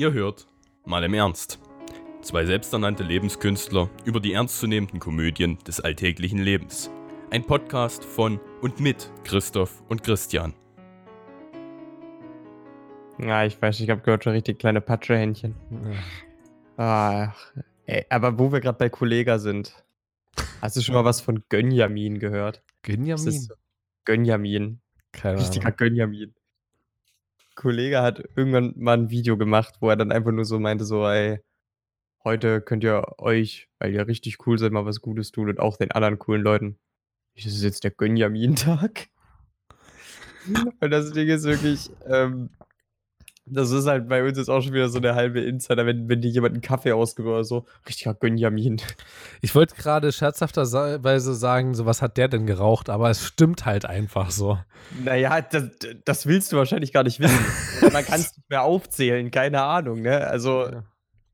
Ihr hört mal im Ernst. Zwei selbsternannte Lebenskünstler über die ernstzunehmenden Komödien des alltäglichen Lebens. Ein Podcast von und mit Christoph und Christian. Ja, ich weiß, ich habe gehört, schon richtig kleine Patschehändchen. Ach, ey, aber wo wir gerade bei Kollega sind. Hast du schon mal was von Gönjamin gehört? Gönjamin? Gönjamin. Keine Richtiger Ahnung. Gönjamin. Kollege hat irgendwann mal ein Video gemacht, wo er dann einfach nur so meinte, so, ey, heute könnt ihr euch, weil ihr richtig cool seid, mal was Gutes tun und auch den anderen coolen Leuten. Das ist jetzt der Gönjamin-Tag. und das Ding ist wirklich, ähm, das ist halt bei uns jetzt auch schon wieder so eine halbe Insider, wenn, wenn dir jemand einen Kaffee ausgibt oder so. Richtiger Gönjamin. Ich wollte gerade scherzhafterweise sagen, so was hat der denn geraucht, aber es stimmt halt einfach so. Naja, das, das willst du wahrscheinlich gar nicht wissen. Man kann es nicht mehr aufzählen, keine Ahnung, ne? Also Ja.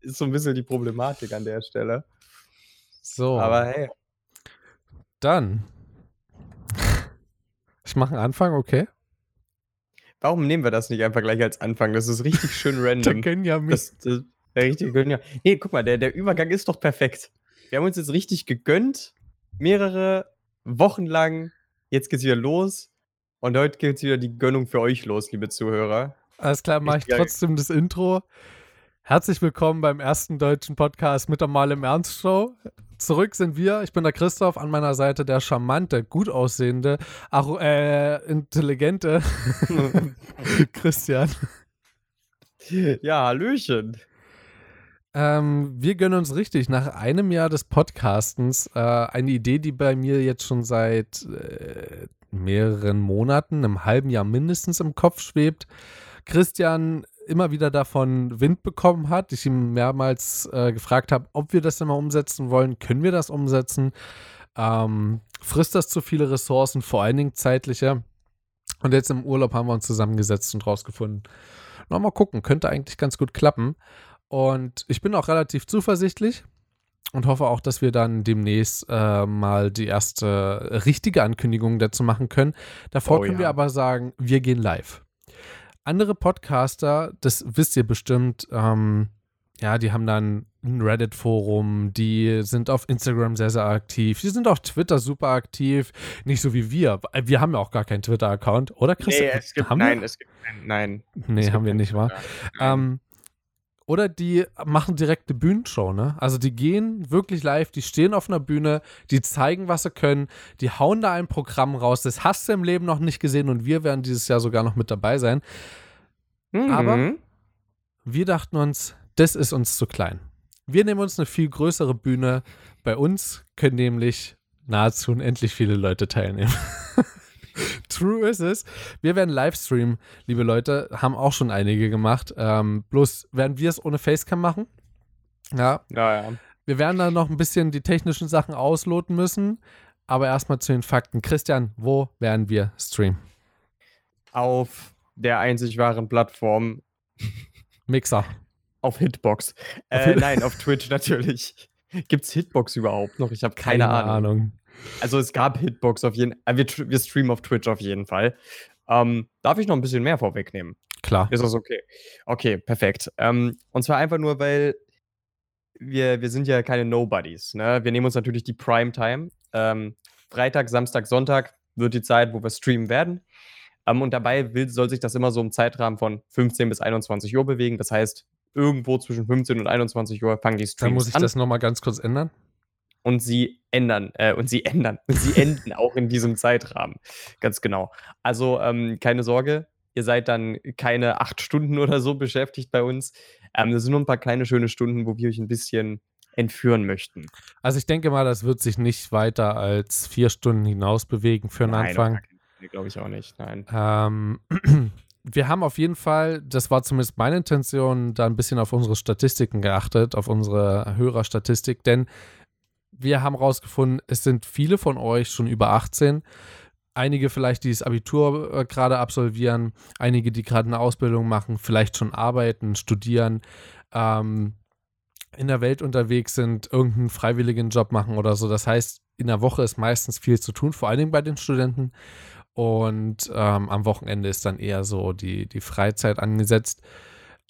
ist so ein bisschen die Problematik an der Stelle. So, Aber hey, dann. Ich mache einen Anfang, okay? Warum nehmen wir das nicht einfach gleich als Anfang? Das ist richtig schön Der random. Gönjamin. Das, das, der richtige. Nee, guck mal, der, der Übergang ist doch perfekt. Wir haben uns jetzt richtig gegönnt. Mehrere Wochen lang. Jetzt geht's wieder los. Und heute geht's wieder die Gönnung für euch los, liebe Zuhörer. Alles klar, mache ich trotzdem das Intro. Herzlich willkommen beim ersten deutschen Podcast mit der Mal im Ernst Show. Zurück sind wir. Ich bin der Christoph, an meiner Seite der charmante, gut aussehende, äh, intelligente Christian. Ja, Hallöchen. Ähm, wir gönnen uns richtig nach einem Jahr des Podcastens äh, eine Idee, die bei mir jetzt schon seit äh, mehreren Monaten, einem halben Jahr mindestens im Kopf schwebt. Christian immer wieder davon Wind bekommen hat. Ich ihm mehrmals äh, gefragt habe, ob wir das immer umsetzen wollen. Können wir das umsetzen? Ähm, frisst das zu viele Ressourcen, vor allen Dingen zeitliche? Und jetzt im Urlaub haben wir uns zusammengesetzt und rausgefunden. Na, mal gucken, könnte eigentlich ganz gut klappen. Und ich bin auch relativ zuversichtlich und hoffe auch, dass wir dann demnächst äh, mal die erste richtige Ankündigung dazu machen können. Davor Oh können ja. wir aber sagen, wir gehen live. Andere Podcaster, das wisst ihr bestimmt, ähm, ja, die haben dann ein Reddit-Forum, die sind auf Instagram sehr, sehr aktiv, die sind auf Twitter super aktiv, nicht so wie wir. Wir haben ja auch gar keinen Twitter-Account, oder Christian? Nee, es gibt, haben nein, wir? es gibt nein. Nee, haben wir keinen nicht, wa? Ähm, oder die machen direkt eine Bühnenshow, ne? Also die gehen wirklich live, die stehen auf einer Bühne, die zeigen, was sie können, die hauen da ein Programm raus. Das hast du im Leben noch nicht gesehen und wir werden dieses Jahr sogar noch mit dabei sein. aber- Mhm. Wir dachten uns, das ist uns zu klein. Wir nehmen uns eine viel größere Bühne. Bei uns können nämlich nahezu unendlich viele Leute teilnehmen. True ist es. Wir werden Livestream, liebe Leute, haben auch schon einige gemacht. Ähm, bloß werden wir es ohne Facecam machen. Ja, Ja, ja. wir werden dann noch ein bisschen die technischen Sachen ausloten müssen. Aber erstmal zu den Fakten. Christian, wo werden wir streamen? Auf der einzig wahren Plattform Mixer. auf Hitbox. Auf Äh, Hit- nein, auf Twitch natürlich. Gibt's Hitbox überhaupt noch? Ich habe keine, Ahnung. Also es gab Hitbox auf jeden Fall. Wir, tr- wir streamen auf Twitch auf jeden Fall. Ähm, darf ich noch ein bisschen mehr vorwegnehmen? Klar. Ist das okay? Okay, perfekt. Ähm, und zwar einfach nur, weil wir, wir sind ja keine Nobodies. Ne? Wir nehmen uns natürlich die Primetime. Ähm, Freitag, Samstag, Sonntag wird die Zeit, wo wir streamen werden. Ähm, und dabei will, soll sich das immer so im Zeitrahmen von 15 bis 21 Uhr bewegen. Das heißt, irgendwo zwischen 15 und 21 Uhr fangen die Dann Streams muss ich an das nochmal ganz kurz ändern. Und sie ändern, äh, und sie ändern, und sie enden auch in diesem Zeitrahmen. Ganz genau. Also ähm, keine Sorge, ihr seid dann keine acht Stunden oder so beschäftigt bei uns. Ähm, das sind nur ein paar kleine schöne Stunden, wo wir euch ein bisschen entführen möchten. Also ich denke mal, das wird sich nicht weiter als vier Stunden hinaus bewegen für den Anfang. Glaube ich auch nicht, nein. Ähm, wir haben auf jeden Fall, das war zumindest meine Intention, da ein bisschen auf unsere Statistiken geachtet, auf unsere Hörerstatistik, denn wir haben rausgefunden, es sind viele von euch schon über 18. Einige vielleicht, die das Abitur äh, gerade absolvieren, einige, die gerade eine Ausbildung machen, vielleicht schon arbeiten, studieren, ähm, in der Welt unterwegs sind, irgendeinen freiwilligen Job machen oder so. Das heißt, in der Woche ist meistens viel zu tun, vor allen Dingen bei den Studenten. Und ähm, am Wochenende ist dann eher so die, die Freizeit angesetzt.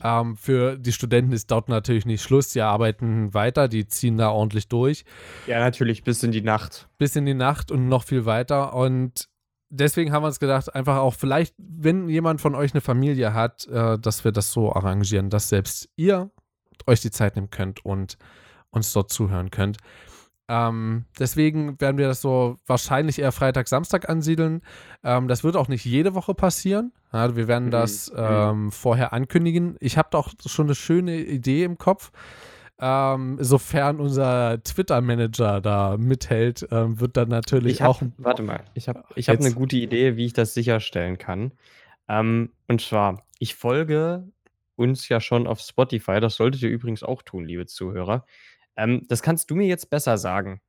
Ähm, für die Studenten ist dort natürlich nicht Schluss. Die arbeiten weiter, die ziehen da ordentlich durch. Ja, natürlich, bis in die Nacht. Bis in die Nacht und noch viel weiter. Und deswegen haben wir uns gedacht, einfach auch vielleicht, wenn jemand von euch eine Familie hat, äh, dass wir das so arrangieren, dass selbst ihr euch die Zeit nehmen könnt und uns dort zuhören könnt. Ähm, deswegen werden wir das so wahrscheinlich eher Freitag, Samstag ansiedeln. Ähm, das wird auch nicht jede Woche passieren. Ja, wir werden das Mhm. ähm, vorher ankündigen. Ich habe doch schon eine schöne Idee im Kopf. Ähm, sofern unser Twitter-Manager da mithält, ähm, wird dann natürlich Ich hab, auch. warte mal, ich habe ich hab eine gute Idee, wie ich das sicherstellen kann. Ähm, und zwar, ich folge uns ja schon auf Spotify. Das solltet ihr übrigens auch tun, liebe Zuhörer. Ähm, das kannst du mir jetzt besser sagen.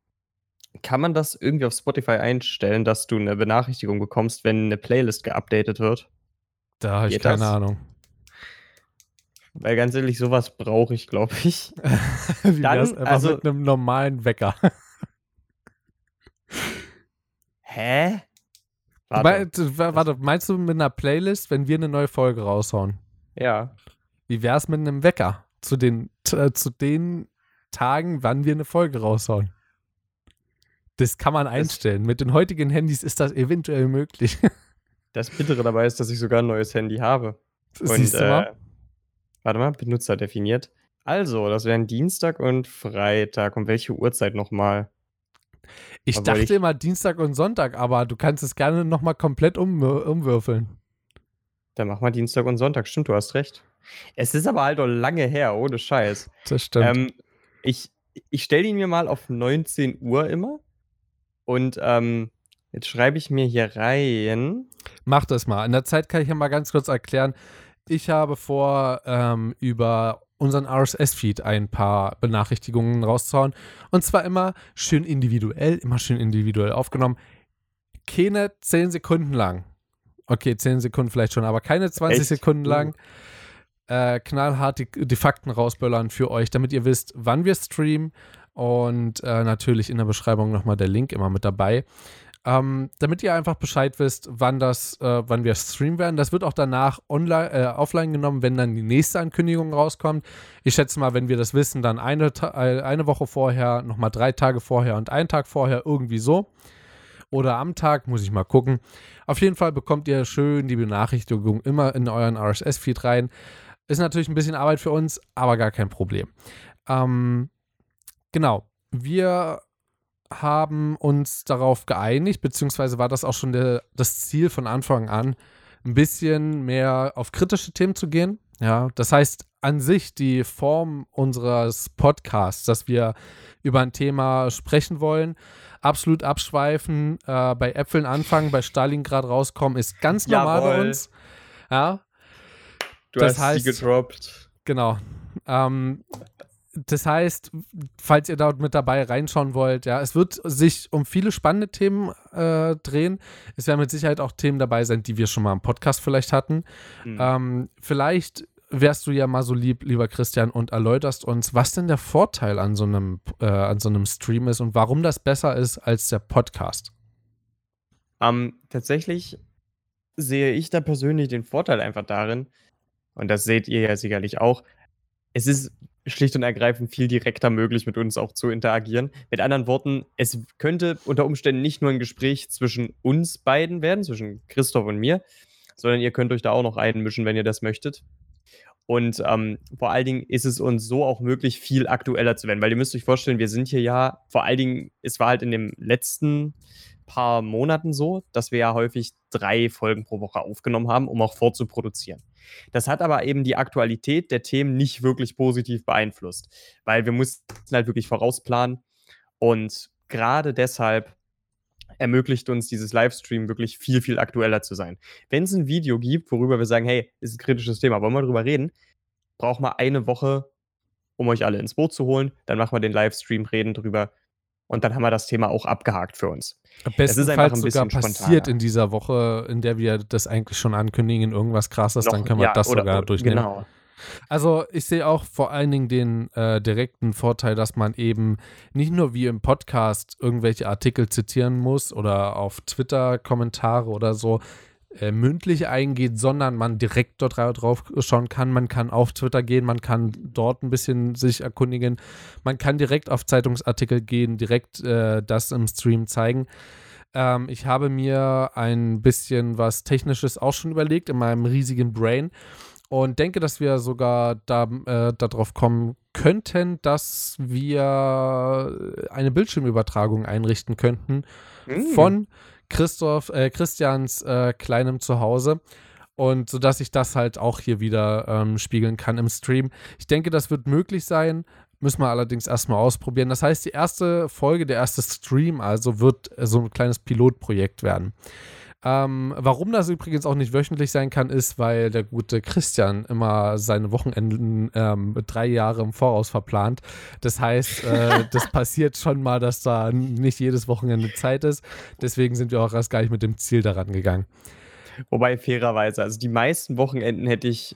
Kann man das irgendwie auf Spotify einstellen, dass du eine Benachrichtigung bekommst, wenn eine Playlist geupdatet wird? Da habe ich Geht keine das? Ahnung. Weil ganz ehrlich, sowas brauche ich, glaube ich. Wie Dann, wär's einfach also- mit einem normalen Wecker? Hä? Warte. Warte. warte, meinst du mit einer Playlist, wenn wir eine neue Folge raushauen? Ja. Wie wär's mit einem Wecker zu den, äh, zu den Tagen, wann wir eine Folge raushauen? Das kann man einstellen. Mit den heutigen Handys ist das eventuell möglich. Das Bittere dabei ist, dass ich sogar ein neues Handy habe. Und, Siehst du mal? äh, warte mal, Benutzer definiert. Also, das wären Dienstag und Freitag. Um welche Uhrzeit nochmal? Ich obwohl dachte ich- immer Dienstag und Sonntag, aber du kannst es gerne nochmal komplett um, umwürfeln. Dann mach mal Dienstag und Sonntag. Stimmt, du hast recht. Es ist aber halt auch lange her, ohne Scheiß. Das stimmt. Ähm, ich ich stelle ihn mir mal auf 19 Uhr immer. Und ähm, jetzt schreibe ich mir hier rein. Mach das mal. In der Zeit kann ich ja mal ganz kurz erklären. Ich habe vor, ähm, über unseren RSS-Feed ein paar Benachrichtigungen rauszuhauen. Und zwar immer schön individuell, immer schön individuell aufgenommen. Keine 10 Sekunden lang. Okay, 10 Sekunden vielleicht schon, aber keine 20 Echt? Sekunden lang. Äh, knallhart die, die Fakten rausböllern für euch, damit ihr wisst, wann wir streamen. Und äh, natürlich in der Beschreibung nochmal der Link immer mit dabei. Ähm, damit ihr einfach Bescheid wisst, wann das, äh, wann wir streamen werden. Das wird auch danach online, äh, offline genommen, wenn dann die nächste Ankündigung rauskommt. Ich schätze mal, wenn wir das wissen, dann eine, äh, eine Woche vorher, nochmal drei Tage vorher und einen Tag vorher, irgendwie so. Oder am Tag, muss ich mal gucken. Auf jeden Fall bekommt ihr schön die Benachrichtigung immer in euren RSS-Feed rein. Ist natürlich ein bisschen Arbeit für uns, aber gar kein Problem. Ähm, genau. Wir haben uns darauf geeinigt, beziehungsweise war das auch schon der, das Ziel von Anfang an, ein bisschen mehr auf kritische Themen zu gehen. Ja, das heißt, an sich die Form unseres Podcasts, dass wir über ein Thema sprechen wollen, absolut abschweifen, äh, bei Äpfeln anfangen, bei Stalingrad rauskommen, ist ganz normal bei Jawohl. uns. Ja, Du Das hast heißt- sie gedroppt. Genau. Ähm, das heißt, falls ihr dort mit dabei reinschauen wollt, ja, es wird sich um viele spannende Themen äh, drehen. Es werden mit Sicherheit auch Themen dabei sein, die wir schon mal im Podcast vielleicht hatten. Hm. Ähm, vielleicht wärst du ja mal so lieb, lieber Christian, und erläuterst uns, was denn der Vorteil an so einem, äh, an so einem Stream ist und warum das besser ist als der Podcast. Ähm, tatsächlich sehe ich da persönlich den Vorteil einfach darin, und das seht ihr ja sicherlich auch, es ist schlicht und ergreifend viel direkter möglich, mit uns auch zu interagieren. Mit anderen Worten, es könnte unter Umständen nicht nur ein Gespräch zwischen uns beiden werden, zwischen Christoph und mir, sondern ihr könnt euch da auch noch einmischen, wenn ihr das möchtet. Und ähm, vor allen Dingen ist es uns so auch möglich, viel aktueller zu werden, weil ihr müsst euch vorstellen, wir sind hier ja, vor allen Dingen, es war halt in dem letzten paar Monaten so, dass wir ja häufig drei Folgen pro Woche aufgenommen haben, um auch vorzuproduzieren. Das hat aber eben die Aktualität der Themen nicht wirklich positiv beeinflusst, weil wir mussten halt wirklich vorausplanen und gerade deshalb ermöglicht uns dieses Livestream wirklich viel, viel aktueller zu sein. Wenn es ein Video gibt, worüber wir sagen, hey, ist ein kritisches Thema, wollen wir drüber reden, braucht man eine Woche, um euch alle ins Boot zu holen, dann machen wir den Livestream, reden drüber und dann haben wir das Thema auch abgehakt für uns. Am ist einfach bestenfalls ein sogar passiert spontaner. in dieser Woche, in der wir das eigentlich schon ankündigen, irgendwas krasses, dann Noch- können wir ja, das oder- sogar durchnehmen. Genau. Also ich sehe auch vor allen Dingen den äh, direkten Vorteil, dass man eben nicht nur wie im Podcast irgendwelche Artikel zitieren muss oder auf Twitter Kommentare oder so. Äh, mündlich eingeht, sondern man direkt dort drauf schauen kann. Man kann auf Twitter gehen, man kann dort ein bisschen sich erkundigen. Man kann direkt auf Zeitungsartikel gehen, direkt äh, das im Stream zeigen. Ähm, ich habe mir ein bisschen was Technisches auch schon überlegt in meinem riesigen Brain und denke, dass wir sogar da, äh, darauf kommen könnten, dass wir eine Bildschirmübertragung einrichten könnten mm. von Christoph, äh, Christians äh, kleinem Zuhause. Und so dass ich das halt auch hier wieder ähm, spiegeln kann im Stream. Ich denke, das wird möglich sein. Müssen wir allerdings erstmal ausprobieren. Das heißt, die erste Folge, der erste Stream also wird so ein kleines Pilotprojekt werden. Ähm, warum das übrigens auch nicht wöchentlich sein kann, ist, weil der gute Christian immer seine Wochenenden ähm, drei Jahre im Voraus verplant. Das heißt, äh, das passiert schon mal, dass da nicht jedes Wochenende Zeit ist. Deswegen sind wir auch erst gar nicht mit dem Ziel daran gegangen. Wobei fairerweise, also die meisten Wochenenden hätte ich,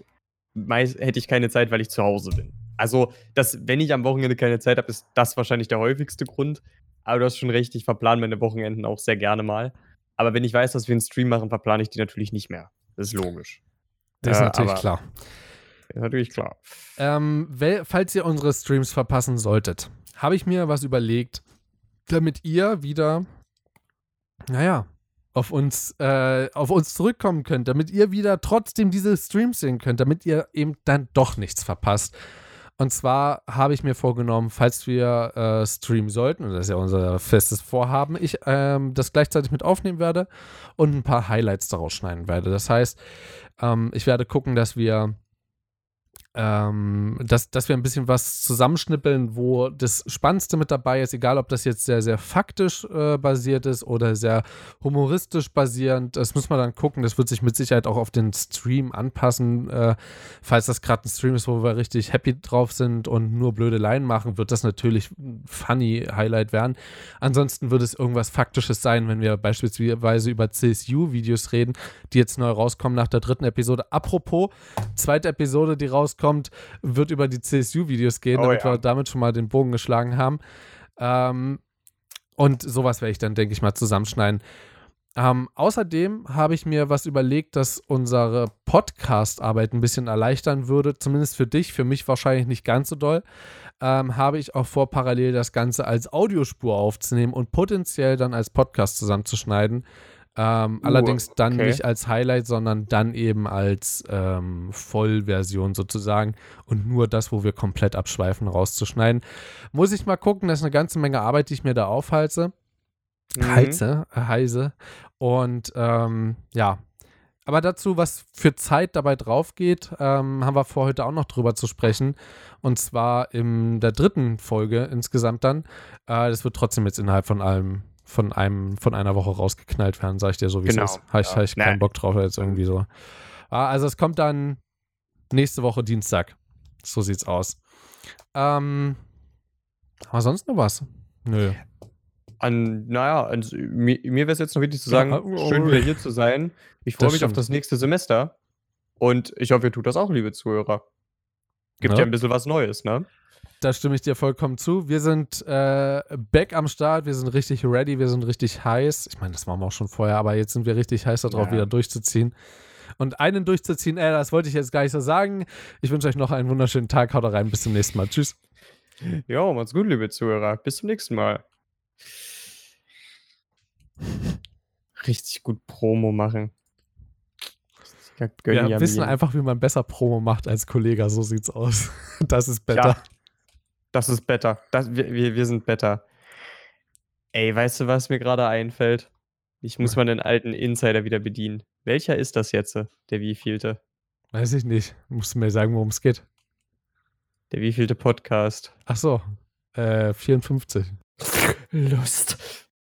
meist, hätte ich keine Zeit, weil ich zu Hause bin. Also, das, wenn ich am Wochenende keine Zeit habe, ist das wahrscheinlich der häufigste Grund. Aber du hast schon recht, ich verplane meine Wochenenden auch sehr gerne mal. Aber wenn ich weiß, dass wir einen Stream machen, verplane ich die natürlich nicht mehr. Das ist logisch. Das ist äh, natürlich klar. Ist natürlich klar. Ähm, falls ihr unsere Streams verpassen solltet, habe ich mir was überlegt, damit ihr wieder, naja, auf uns, äh, auf uns zurückkommen könnt, damit ihr wieder trotzdem diese Streams sehen könnt, damit ihr eben dann doch nichts verpasst. Und zwar habe ich mir vorgenommen, falls wir äh, streamen sollten, und das ist ja unser festes Vorhaben, ich ähm, das gleichzeitig mit aufnehmen werde und ein paar Highlights daraus schneiden werde. Das heißt, ähm, ich werde gucken, dass wir ähm, dass, dass wir ein bisschen was zusammenschnippeln, wo das Spannendste mit dabei ist, egal ob das jetzt sehr, sehr faktisch äh, basiert ist oder sehr humoristisch basierend. Das muss man dann gucken. Das wird sich mit Sicherheit auch auf den Stream anpassen. Äh, falls das gerade ein Stream ist, wo wir richtig happy drauf sind und nur blöde Leinen machen, wird das natürlich ein funny Highlight werden. Ansonsten wird es irgendwas Faktisches sein, wenn wir beispielsweise über CSU-Videos reden, die jetzt neu rauskommen nach der dritten Episode. Apropos, zweite Episode, die rauskommt kommt, wird über die CSU-Videos gehen, oh, damit ja. wir damit schon mal den Bogen geschlagen haben. Ähm, und sowas werde ich dann, denke ich mal, zusammenschneiden. Ähm, außerdem habe ich mir was überlegt, das unsere Podcast-Arbeit ein bisschen erleichtern würde, zumindest für dich, für mich wahrscheinlich nicht ganz so doll. Ähm, habe ich auch vor, parallel das Ganze als Audiospur aufzunehmen und potenziell dann als Podcast zusammenzuschneiden. Ähm, uh, allerdings dann okay. nicht als Highlight, sondern dann eben als ähm, Vollversion sozusagen und nur das, wo wir komplett abschweifen, rauszuschneiden. Muss ich mal gucken, das ist eine ganze Menge Arbeit, die ich mir da aufhalse. Mhm. Heize, heise. Und ähm, ja, aber dazu, was für Zeit dabei drauf geht, ähm, haben wir vor heute auch noch drüber zu sprechen. Und zwar in der dritten Folge insgesamt dann. Äh, das wird trotzdem jetzt innerhalb von allem von einem, von einer Woche rausgeknallt werden, sag ich dir so, wie genau, es ist. Habe ich, ja. hab ich keinen Bock drauf, jetzt irgendwie so. Ah, also es kommt dann nächste Woche Dienstag. So sieht's aus. Ähm, haben wir sonst noch was? Nö. An, naja, an, mir, mir wäre es jetzt noch wichtig zu sagen, ja, oh, schön wieder hier zu sein. Ich freue mich stimmt. auf das nächste Semester. Und ich hoffe, ihr tut das auch, liebe Zuhörer. Gibt ja, ja ein bisschen was Neues, ne? Da stimme ich dir vollkommen zu. Wir sind äh, back am Start, wir sind richtig ready, wir sind richtig heiß. Ich meine, das waren wir auch schon vorher, aber jetzt sind wir richtig heiß darauf, ja. wieder durchzuziehen. Und einen durchzuziehen, äh, das wollte ich jetzt gar nicht so sagen. Ich wünsche euch noch einen wunderschönen Tag. Haut rein, bis zum nächsten Mal. Tschüss. Ja, macht's gut, liebe Zuhörer. Bis zum nächsten Mal. Richtig gut Promo machen. Wir wissen einfach, wie man besser Promo macht als Kollege. So sieht's aus. Das ist besser. Ja. Das ist better. Das, wir, wir, wir sind better. Ey, weißt du, was mir gerade einfällt? Ich muss mal den alten Insider wieder bedienen. Welcher ist das jetzt, der wievielte? Weiß ich nicht. Musst du mir sagen, worum es geht. Der wievielte Podcast? Ach so, äh, 54. Lust.